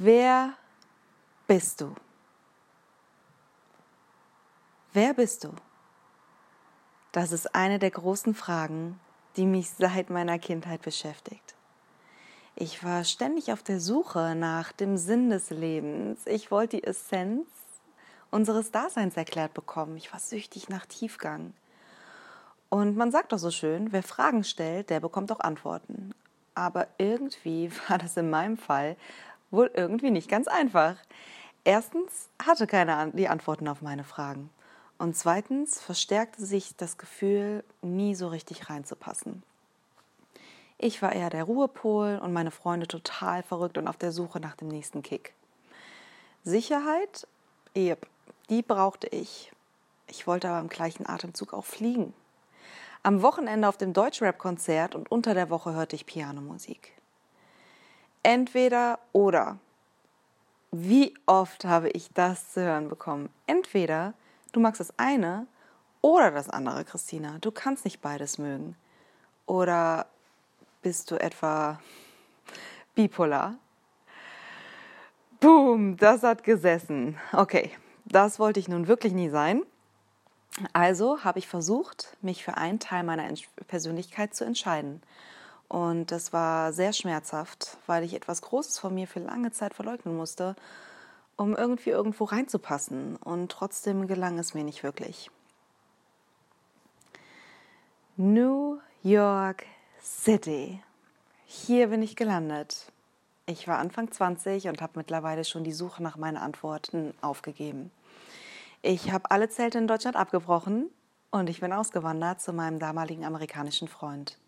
Wer bist du? Wer bist du? Das ist eine der großen Fragen, die mich seit meiner Kindheit beschäftigt. Ich war ständig auf der Suche nach dem Sinn des Lebens. Ich wollte die Essenz unseres Daseins erklärt bekommen. Ich war süchtig nach Tiefgang. Und man sagt doch so schön, wer Fragen stellt, der bekommt auch Antworten. Aber irgendwie war das in meinem Fall wohl irgendwie nicht ganz einfach. Erstens hatte keiner die Antworten auf meine Fragen. Und zweitens verstärkte sich das Gefühl, nie so richtig reinzupassen. Ich war eher der Ruhepol und meine Freunde total verrückt und auf der Suche nach dem nächsten Kick. Sicherheit, yep, die brauchte ich. Ich wollte aber im gleichen Atemzug auch fliegen. Am Wochenende auf dem Deutschrap-Konzert und unter der Woche hörte ich Pianomusik. Entweder oder. Wie oft habe ich das zu hören bekommen? Entweder du magst das eine oder das andere, Christina. Du kannst nicht beides mögen. Oder bist du etwa bipolar? Boom, das hat gesessen. Okay, das wollte ich nun wirklich nie sein. Also habe ich versucht, mich für einen Teil meiner Persönlichkeit zu entscheiden. Und das war sehr schmerzhaft, weil ich etwas Großes von mir für lange Zeit verleugnen musste, um irgendwie irgendwo reinzupassen. Und trotzdem gelang es mir nicht wirklich. New York City. Hier bin ich gelandet. Ich war Anfang 20 und habe mittlerweile schon die Suche nach meinen Antworten aufgegeben. Ich habe alle Zelte in Deutschland abgebrochen und ich bin ausgewandert zu meinem damaligen amerikanischen Freund.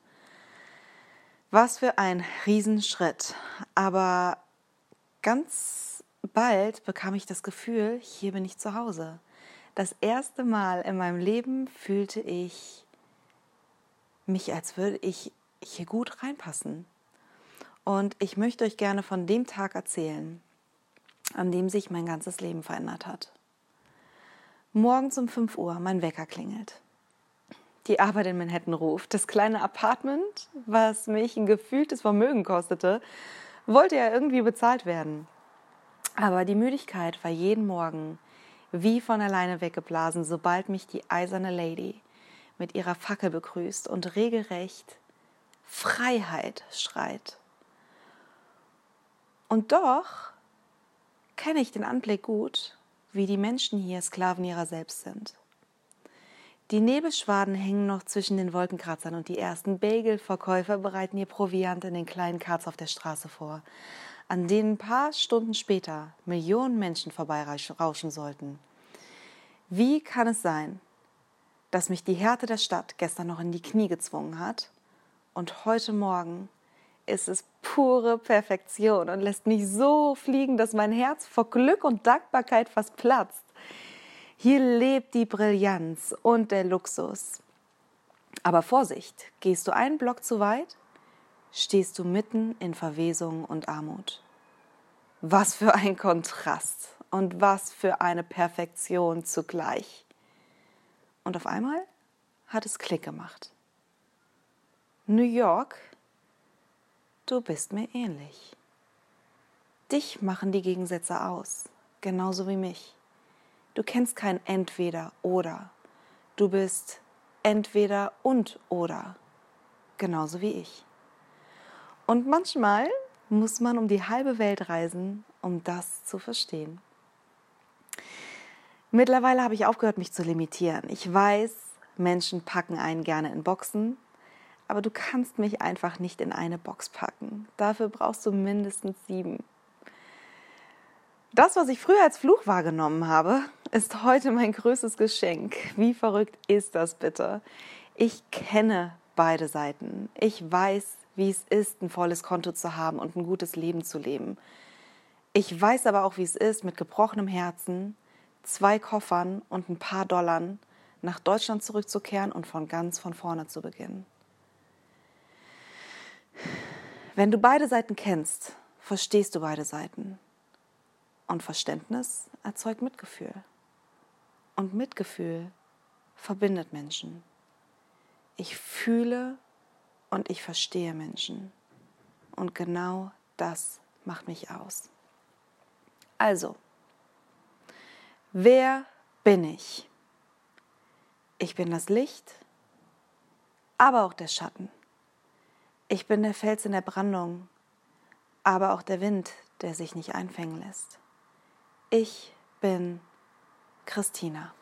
Was für ein Riesenschritt. Aber ganz bald bekam ich das Gefühl, hier bin ich zu Hause. Das erste Mal in meinem Leben fühlte ich mich, als würde ich hier gut reinpassen. Und ich möchte euch gerne von dem Tag erzählen, an dem sich mein ganzes Leben verändert hat. Morgens um 5 Uhr mein Wecker klingelt. Die Arbeit in Manhattan ruft. Das kleine Apartment, was mich ein gefühltes Vermögen kostete, wollte ja irgendwie bezahlt werden. Aber die Müdigkeit war jeden Morgen wie von alleine weggeblasen, sobald mich die eiserne Lady mit ihrer Fackel begrüßt und regelrecht Freiheit schreit. Und doch kenne ich den Anblick gut wie die Menschen hier Sklaven ihrer selbst sind. Die Nebelschwaden hängen noch zwischen den Wolkenkratzern und die ersten Bagelverkäufer bereiten ihr Proviant in den kleinen Karts auf der Straße vor, an denen ein paar Stunden später Millionen Menschen vorbeirauschen sollten. Wie kann es sein, dass mich die Härte der Stadt gestern noch in die Knie gezwungen hat und heute Morgen ist es pure Perfektion und lässt mich so fliegen, dass mein Herz vor Glück und Dankbarkeit fast platzt. Hier lebt die Brillanz und der Luxus. Aber Vorsicht, gehst du einen Block zu weit, stehst du mitten in Verwesung und Armut. Was für ein Kontrast und was für eine Perfektion zugleich. Und auf einmal hat es Klick gemacht. New York du bist mir ähnlich. Dich machen die Gegensätze aus, genauso wie mich. Du kennst kein entweder oder. Du bist entweder und oder, genauso wie ich. Und manchmal muss man um die halbe Welt reisen, um das zu verstehen. Mittlerweile habe ich aufgehört, mich zu limitieren. Ich weiß, Menschen packen einen gerne in Boxen, aber du kannst mich einfach nicht in eine Box packen. Dafür brauchst du mindestens sieben. Das, was ich früher als Fluch wahrgenommen habe, ist heute mein größtes Geschenk. Wie verrückt ist das bitte? Ich kenne beide Seiten. Ich weiß, wie es ist, ein volles Konto zu haben und ein gutes Leben zu leben. Ich weiß aber auch, wie es ist, mit gebrochenem Herzen, zwei Koffern und ein paar Dollar nach Deutschland zurückzukehren und von ganz von vorne zu beginnen. Wenn du beide Seiten kennst, verstehst du beide Seiten. Und Verständnis erzeugt Mitgefühl. Und Mitgefühl verbindet Menschen. Ich fühle und ich verstehe Menschen. Und genau das macht mich aus. Also, wer bin ich? Ich bin das Licht, aber auch der Schatten. Ich bin der Fels in der Brandung, aber auch der Wind, der sich nicht einfängen lässt. Ich bin Christina.